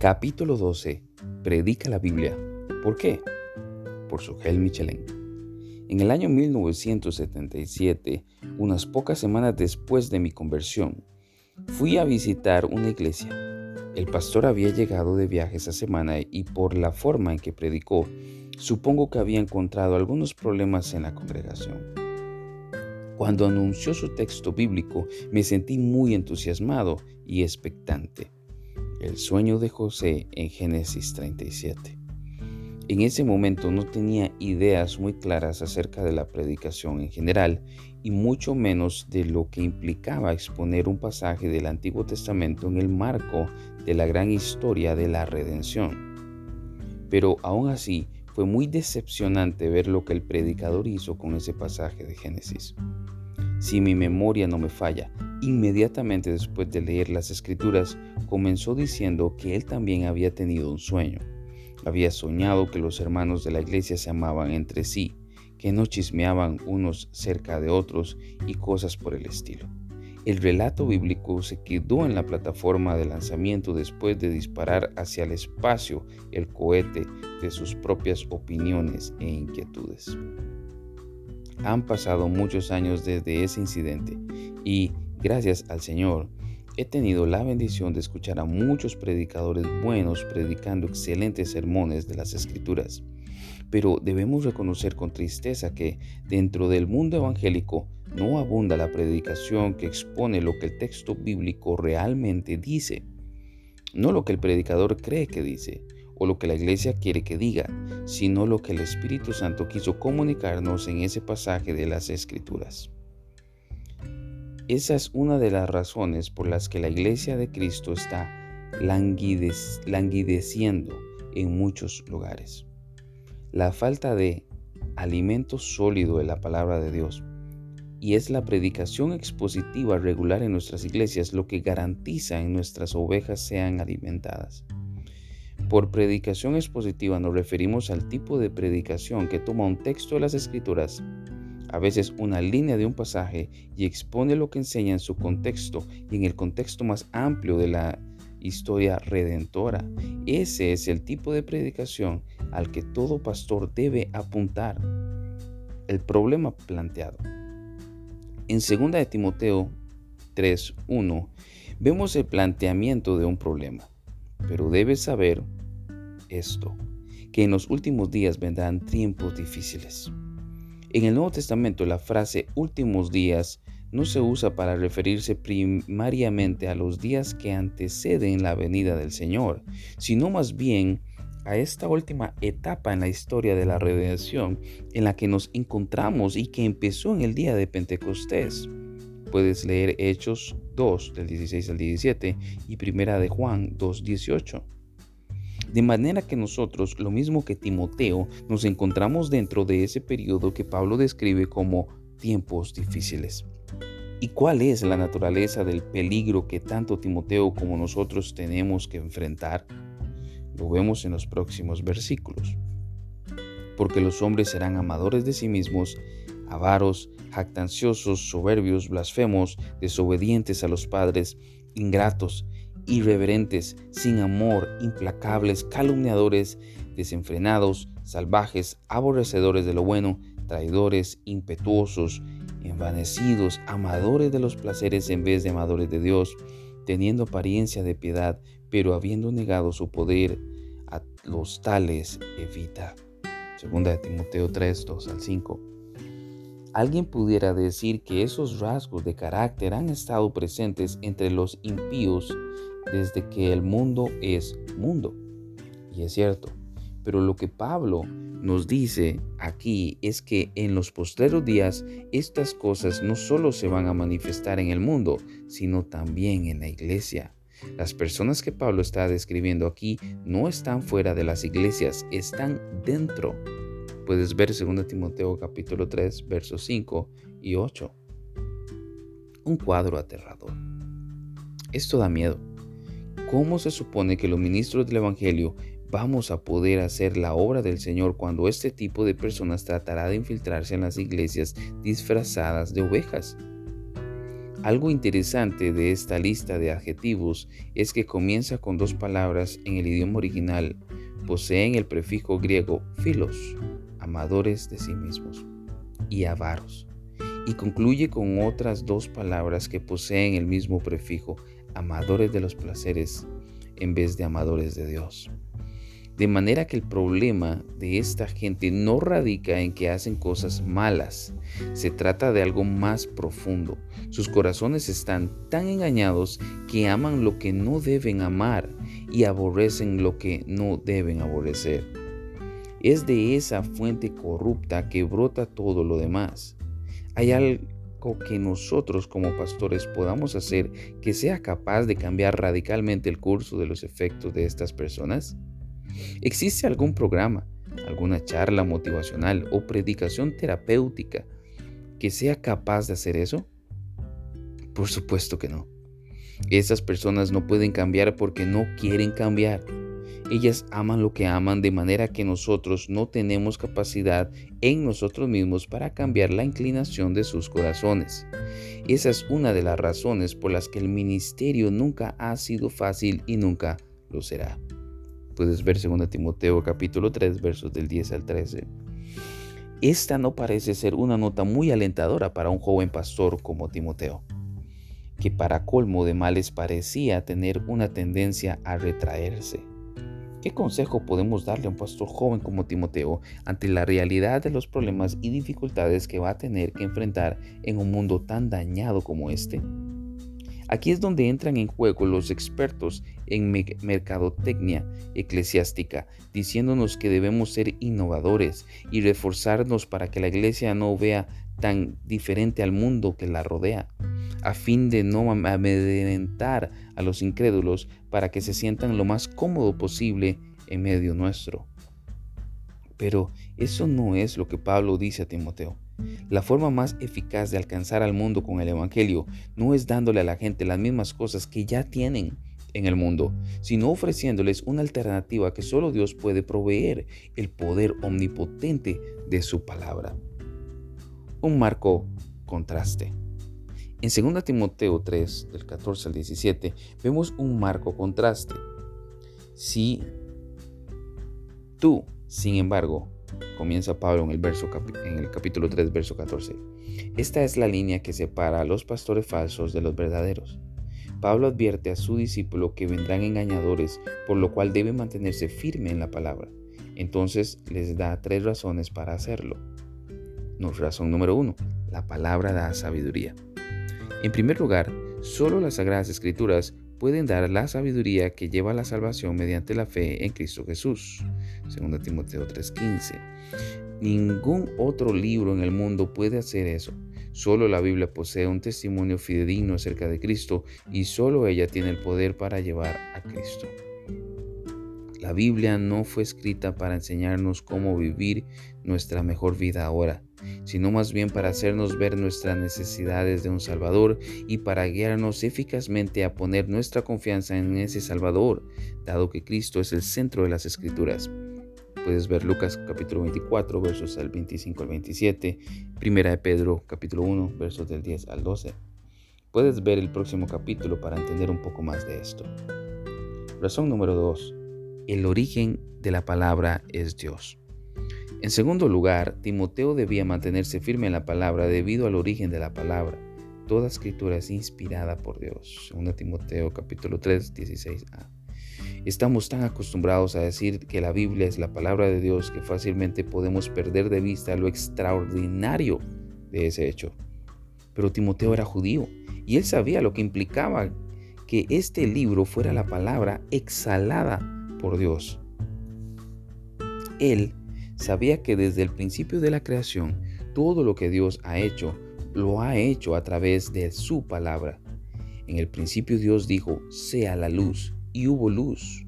Capítulo 12. Predica la Biblia. ¿Por qué? Por Sugel Michelin. En el año 1977, unas pocas semanas después de mi conversión, fui a visitar una iglesia. El pastor había llegado de viaje esa semana y por la forma en que predicó, supongo que había encontrado algunos problemas en la congregación. Cuando anunció su texto bíblico, me sentí muy entusiasmado y expectante. El sueño de José en Génesis 37. En ese momento no tenía ideas muy claras acerca de la predicación en general y mucho menos de lo que implicaba exponer un pasaje del Antiguo Testamento en el marco de la gran historia de la redención. Pero aún así fue muy decepcionante ver lo que el predicador hizo con ese pasaje de Génesis. Si mi memoria no me falla, inmediatamente después de leer las escrituras, comenzó diciendo que él también había tenido un sueño. Había soñado que los hermanos de la iglesia se amaban entre sí, que no chismeaban unos cerca de otros y cosas por el estilo. El relato bíblico se quedó en la plataforma de lanzamiento después de disparar hacia el espacio el cohete de sus propias opiniones e inquietudes. Han pasado muchos años desde ese incidente y, gracias al Señor, he tenido la bendición de escuchar a muchos predicadores buenos predicando excelentes sermones de las Escrituras. Pero debemos reconocer con tristeza que dentro del mundo evangélico no abunda la predicación que expone lo que el texto bíblico realmente dice, no lo que el predicador cree que dice, o lo que la iglesia quiere que diga, sino lo que el Espíritu Santo quiso comunicarnos en ese pasaje de las Escrituras. Esa es una de las razones por las que la iglesia de Cristo está languideciendo en muchos lugares. La falta de alimento sólido de la palabra de Dios y es la predicación expositiva regular en nuestras iglesias lo que garantiza en nuestras ovejas sean alimentadas. Por predicación expositiva nos referimos al tipo de predicación que toma un texto de las escrituras, a veces una línea de un pasaje, y expone lo que enseña en su contexto y en el contexto más amplio de la historia redentora. Ese es el tipo de predicación al que todo pastor debe apuntar. El problema planteado. En 2 de Timoteo 3.1 vemos el planteamiento de un problema, pero debes saber esto, que en los últimos días vendrán tiempos difíciles. En el Nuevo Testamento la frase últimos días no se usa para referirse primariamente a los días que anteceden la venida del Señor, sino más bien a esta última etapa en la historia de la redención en la que nos encontramos y que empezó en el día de Pentecostés. Puedes leer Hechos 2 del 16 al 17 y Primera de Juan 2 18. De manera que nosotros, lo mismo que Timoteo, nos encontramos dentro de ese periodo que Pablo describe como tiempos difíciles. ¿Y cuál es la naturaleza del peligro que tanto Timoteo como nosotros tenemos que enfrentar? Lo vemos en los próximos versículos. Porque los hombres serán amadores de sí mismos, avaros, jactanciosos, soberbios, blasfemos, desobedientes a los padres, ingratos, irreverentes, sin amor, implacables, calumniadores, desenfrenados, salvajes, aborrecedores de lo bueno, traidores, impetuosos, envanecidos, amadores de los placeres en vez de amadores de Dios, teniendo apariencia de piedad, pero habiendo negado su poder, a los tales evita. Segunda de Timoteo 3, 2 al 5. Alguien pudiera decir que esos rasgos de carácter han estado presentes entre los impíos desde que el mundo es mundo. Y es cierto. Pero lo que Pablo nos dice aquí es que en los postreros días estas cosas no solo se van a manifestar en el mundo, sino también en la iglesia. Las personas que Pablo está describiendo aquí no están fuera de las iglesias, están dentro. Puedes ver 2 Timoteo capítulo 3, versos 5 y 8. Un cuadro aterrador. Esto da miedo. ¿Cómo se supone que los ministros del Evangelio vamos a poder hacer la obra del Señor cuando este tipo de personas tratará de infiltrarse en las iglesias disfrazadas de ovejas? Algo interesante de esta lista de adjetivos es que comienza con dos palabras en el idioma original. Poseen el prefijo griego philos, amadores de sí mismos, y avaros, y concluye con otras dos palabras que poseen el mismo prefijo, amadores de los placeres, en vez de amadores de Dios. De manera que el problema de esta gente no radica en que hacen cosas malas, se trata de algo más profundo. Sus corazones están tan engañados que aman lo que no deben amar y aborrecen lo que no deben aborrecer. Es de esa fuente corrupta que brota todo lo demás. Hay algo que nosotros como pastores podamos hacer que sea capaz de cambiar radicalmente el curso de los efectos de estas personas. ¿Existe algún programa, alguna charla motivacional o predicación terapéutica que sea capaz de hacer eso? Por supuesto que no. Esas personas no pueden cambiar porque no quieren cambiar. Ellas aman lo que aman de manera que nosotros no tenemos capacidad en nosotros mismos para cambiar la inclinación de sus corazones. Esa es una de las razones por las que el ministerio nunca ha sido fácil y nunca lo será. Puedes ver 2 Timoteo capítulo 3 versos del 10 al 13. Esta no parece ser una nota muy alentadora para un joven pastor como Timoteo, que para colmo de males parecía tener una tendencia a retraerse. ¿Qué consejo podemos darle a un pastor joven como Timoteo ante la realidad de los problemas y dificultades que va a tener que enfrentar en un mundo tan dañado como este? Aquí es donde entran en juego los expertos en mercadotecnia eclesiástica, diciéndonos que debemos ser innovadores y reforzarnos para que la iglesia no vea tan diferente al mundo que la rodea, a fin de no amedrentar a los incrédulos para que se sientan lo más cómodo posible en medio nuestro. Pero eso no es lo que Pablo dice a Timoteo. La forma más eficaz de alcanzar al mundo con el Evangelio no es dándole a la gente las mismas cosas que ya tienen en el mundo, sino ofreciéndoles una alternativa que solo Dios puede proveer, el poder omnipotente de su palabra. Un marco contraste. En 2 Timoteo 3, del 14 al 17, vemos un marco contraste. Si tú, sin embargo, comienza Pablo en el, verso, en el capítulo 3, verso 14. Esta es la línea que separa a los pastores falsos de los verdaderos. Pablo advierte a su discípulo que vendrán engañadores, por lo cual debe mantenerse firme en la palabra. Entonces les da tres razones para hacerlo. razón número uno, la palabra da sabiduría. En primer lugar, solo las Sagradas Escrituras pueden dar la sabiduría que lleva a la salvación mediante la fe en Cristo Jesús. 2 Timoteo 3:15. Ningún otro libro en el mundo puede hacer eso. Solo la Biblia posee un testimonio fidedigno acerca de Cristo y solo ella tiene el poder para llevar a Cristo. La Biblia no fue escrita para enseñarnos cómo vivir nuestra mejor vida ahora sino más bien para hacernos ver nuestras necesidades de un Salvador y para guiarnos eficazmente a poner nuestra confianza en ese Salvador, dado que Cristo es el centro de las Escrituras. Puedes ver Lucas capítulo 24 versos del 25 al 27, Primera de Pedro capítulo 1 versos del 10 al 12. Puedes ver el próximo capítulo para entender un poco más de esto. Razón número 2. El origen de la palabra es Dios. En segundo lugar, Timoteo debía mantenerse firme en la palabra debido al origen de la palabra. Toda escritura es inspirada por Dios. 2 Timoteo capítulo 3, 16a. Estamos tan acostumbrados a decir que la Biblia es la palabra de Dios que fácilmente podemos perder de vista lo extraordinario de ese hecho. Pero Timoteo era judío y él sabía lo que implicaba que este libro fuera la palabra exhalada por Dios. Él sabía que desde el principio de la creación, todo lo que Dios ha hecho, lo ha hecho a través de su palabra. En el principio Dios dijo, sea la luz, y hubo luz.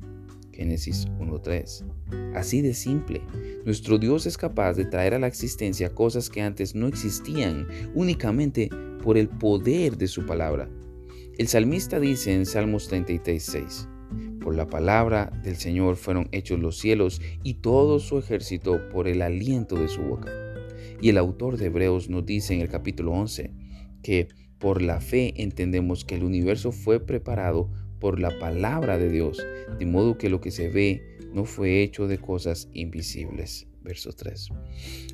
Génesis 1.3. Así de simple, nuestro Dios es capaz de traer a la existencia cosas que antes no existían únicamente por el poder de su palabra. El salmista dice en Salmos 33.6, por la palabra del Señor fueron hechos los cielos y todo su ejército por el aliento de su boca. Y el autor de Hebreos nos dice en el capítulo 11 que Por la fe entendemos que el universo fue preparado por la palabra de Dios, de modo que lo que se ve no fue hecho de cosas invisibles. Verso 3.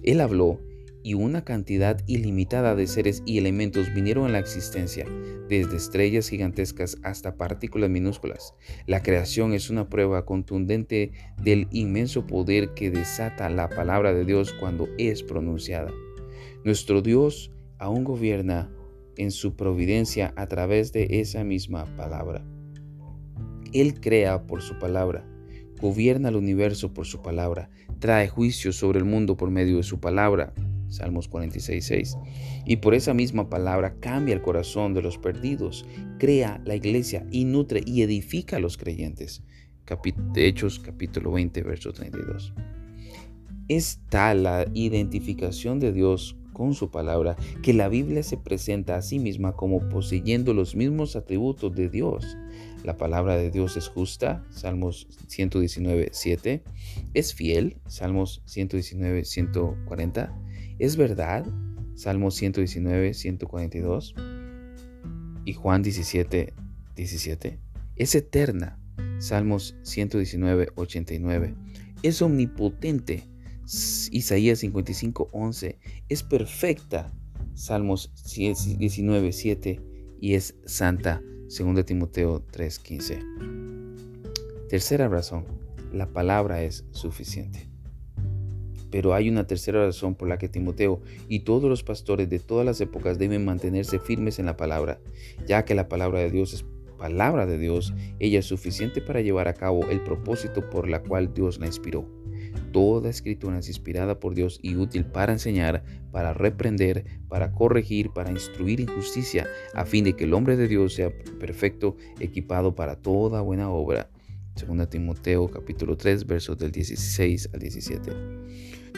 Él habló y una cantidad ilimitada de seres y elementos vinieron a la existencia, desde estrellas gigantescas hasta partículas minúsculas. La creación es una prueba contundente del inmenso poder que desata la palabra de Dios cuando es pronunciada. Nuestro Dios aún gobierna en su providencia a través de esa misma palabra. Él crea por su palabra, gobierna el universo por su palabra, trae juicio sobre el mundo por medio de su palabra, Salmos 46, Y por esa misma palabra cambia el corazón de los perdidos, crea la iglesia y nutre y edifica a los creyentes. Hechos capítulo 20, verso 32. Es tal la identificación de Dios con su palabra que la Biblia se presenta a sí misma como poseyendo los mismos atributos de Dios. La palabra de Dios es justa, Salmos 119, 7. Es fiel, Salmos 119, 140 es verdad, Salmo 119, 142 y Juan 17, 17. Es eterna, Salmos 119, 89. Es omnipotente, Isaías 55, 11. Es perfecta, Salmos 19, 7. Y es santa, 2 Timoteo 3, 15. Tercera razón, la palabra es suficiente. Pero hay una tercera razón por la que Timoteo y todos los pastores de todas las épocas deben mantenerse firmes en la palabra, ya que la palabra de Dios es palabra de Dios, ella es suficiente para llevar a cabo el propósito por la cual Dios la inspiró. Toda escritura es inspirada por Dios y útil para enseñar, para reprender, para corregir, para instruir en justicia, a fin de que el hombre de Dios sea perfecto, equipado para toda buena obra. 2 Timoteo capítulo 3 versos del 16 al 17.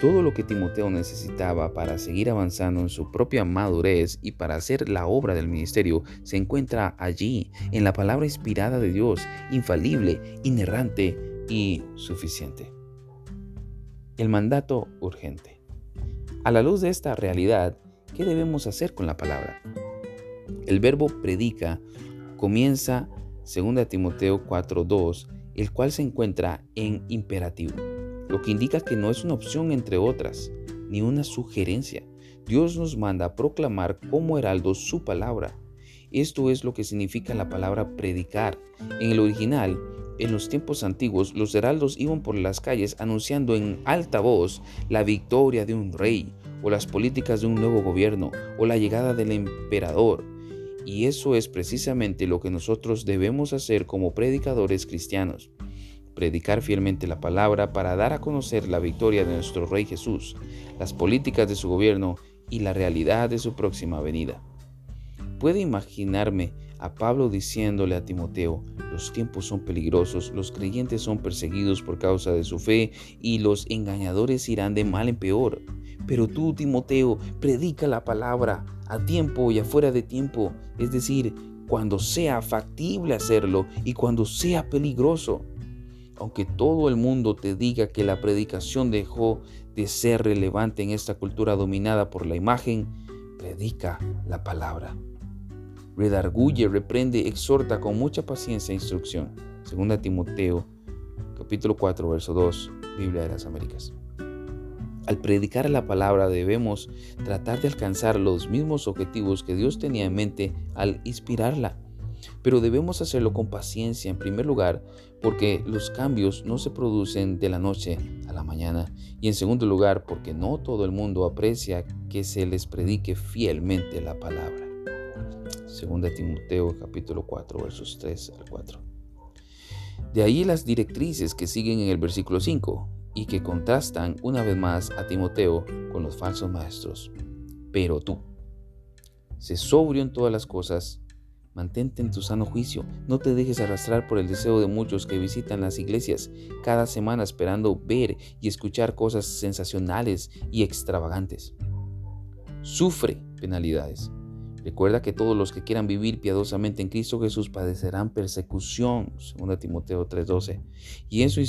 Todo lo que Timoteo necesitaba para seguir avanzando en su propia madurez y para hacer la obra del ministerio se encuentra allí, en la palabra inspirada de Dios, infalible, inerrante y suficiente. El mandato urgente. A la luz de esta realidad, ¿qué debemos hacer con la palabra? El verbo predica comienza 2 Timoteo 4.2, el cual se encuentra en imperativo lo que indica que no es una opción entre otras, ni una sugerencia. Dios nos manda a proclamar como heraldo su palabra. Esto es lo que significa la palabra predicar. En el original, en los tiempos antiguos, los heraldos iban por las calles anunciando en alta voz la victoria de un rey, o las políticas de un nuevo gobierno, o la llegada del emperador. Y eso es precisamente lo que nosotros debemos hacer como predicadores cristianos predicar fielmente la palabra para dar a conocer la victoria de nuestro Rey Jesús, las políticas de su gobierno y la realidad de su próxima venida. Puede imaginarme a Pablo diciéndole a Timoteo, los tiempos son peligrosos, los creyentes son perseguidos por causa de su fe y los engañadores irán de mal en peor. Pero tú, Timoteo, predica la palabra a tiempo y afuera de tiempo, es decir, cuando sea factible hacerlo y cuando sea peligroso aunque todo el mundo te diga que la predicación dejó de ser relevante en esta cultura dominada por la imagen, predica la palabra. Redarguye, reprende, exhorta con mucha paciencia e instrucción. Segunda Timoteo, capítulo 4, verso 2, Biblia de las Américas. Al predicar la palabra debemos tratar de alcanzar los mismos objetivos que Dios tenía en mente al inspirarla pero debemos hacerlo con paciencia en primer lugar porque los cambios no se producen de la noche a la mañana y en segundo lugar porque no todo el mundo aprecia que se les predique fielmente la palabra. Segunda Timoteo capítulo 4 versos 3 al 4. De ahí las directrices que siguen en el versículo 5 y que contrastan una vez más a Timoteo con los falsos maestros. Pero tú, sé sobrio en todas las cosas, Mantente en tu sano juicio, no te dejes arrastrar por el deseo de muchos que visitan las iglesias cada semana esperando ver y escuchar cosas sensacionales y extravagantes. Sufre penalidades. Recuerda que todos los que quieran vivir piadosamente en Cristo Jesús padecerán persecución, 2 Timoteo 3:12. Y eso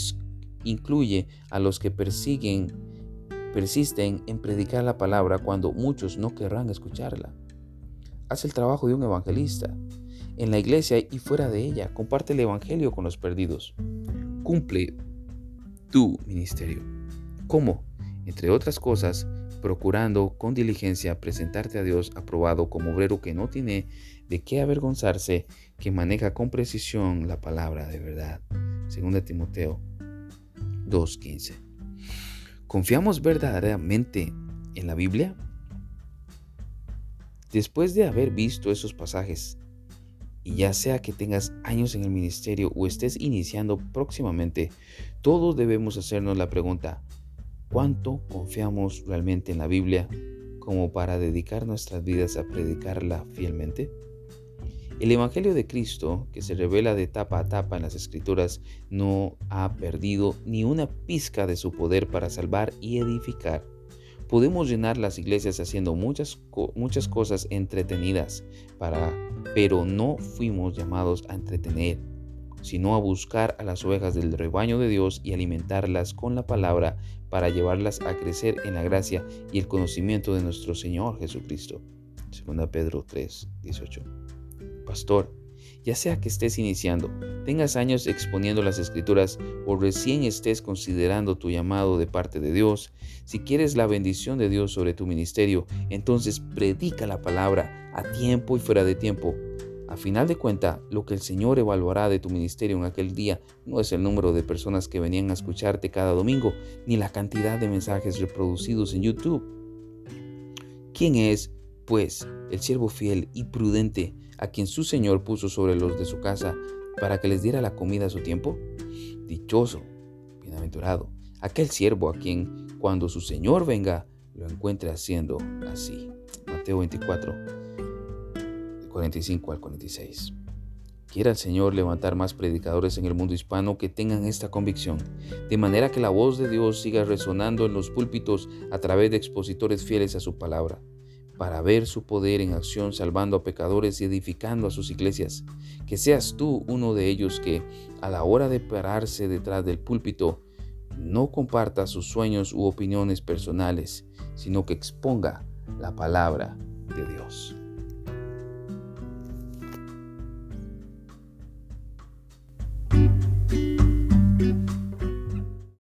incluye a los que persiguen, persisten en predicar la palabra cuando muchos no querrán escucharla. haz el trabajo de un evangelista. En la iglesia y fuera de ella, comparte el evangelio con los perdidos. Cumple tu ministerio. ¿Cómo? Entre otras cosas, procurando con diligencia presentarte a Dios aprobado como obrero que no tiene de qué avergonzarse, que maneja con precisión la palabra de verdad. 2 Timoteo 2.15. ¿Confiamos verdaderamente en la Biblia? Después de haber visto esos pasajes, y ya sea que tengas años en el ministerio o estés iniciando próximamente, todos debemos hacernos la pregunta, ¿cuánto confiamos realmente en la Biblia como para dedicar nuestras vidas a predicarla fielmente? El Evangelio de Cristo, que se revela de tapa a tapa en las Escrituras, no ha perdido ni una pizca de su poder para salvar y edificar. Podemos llenar las iglesias haciendo muchas, muchas cosas entretenidas, para, pero no fuimos llamados a entretener, sino a buscar a las ovejas del rebaño de Dios y alimentarlas con la palabra para llevarlas a crecer en la gracia y el conocimiento de nuestro Señor Jesucristo. 2 Pedro 3, 18 pastor, ya sea que estés iniciando, tengas años exponiendo las escrituras o recién estés considerando tu llamado de parte de Dios, si quieres la bendición de Dios sobre tu ministerio, entonces predica la palabra a tiempo y fuera de tiempo. A final de cuenta, lo que el Señor evaluará de tu ministerio en aquel día no es el número de personas que venían a escucharte cada domingo, ni la cantidad de mensajes reproducidos en YouTube. ¿Quién es, pues, el siervo fiel y prudente a quien su Señor puso sobre los de su casa para que les diera la comida a su tiempo? Dichoso, bienaventurado, aquel siervo a quien cuando su Señor venga lo encuentre haciendo así. Mateo 24, 45 al 46. Quiera el Señor levantar más predicadores en el mundo hispano que tengan esta convicción, de manera que la voz de Dios siga resonando en los púlpitos a través de expositores fieles a su palabra para ver su poder en acción salvando a pecadores y edificando a sus iglesias. Que seas tú uno de ellos que, a la hora de pararse detrás del púlpito, no comparta sus sueños u opiniones personales, sino que exponga la palabra de Dios.